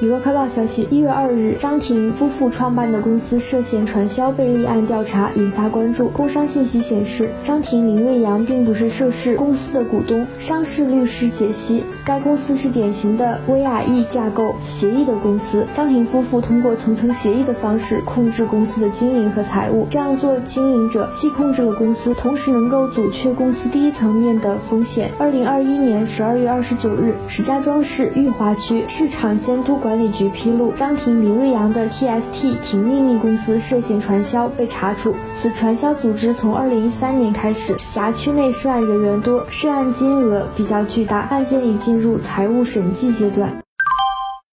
娱乐快报消息：一月二日，张庭夫妇创办的公司涉嫌传销被立案调查，引发关注。工商信息显示，张庭、林瑞阳并不是涉事公司的股东。商事律师解析，该公司是典型的 VIE 架构协议的公司。张庭夫妇通过层层协议的方式控制公司的经营和财务，这样做经营者既控制了公司，同时能够阻却公司第一层面的风险。二零二一年十二月二十九日，石家庄市裕华区市场监督管。管理局披露，张庭、林瑞阳的 TST 婷秘密公司涉嫌传销被查处。此传销组织从二零一三年开始，辖区内涉案人员多，涉案金额比较巨大，案件已进入财务审计阶段。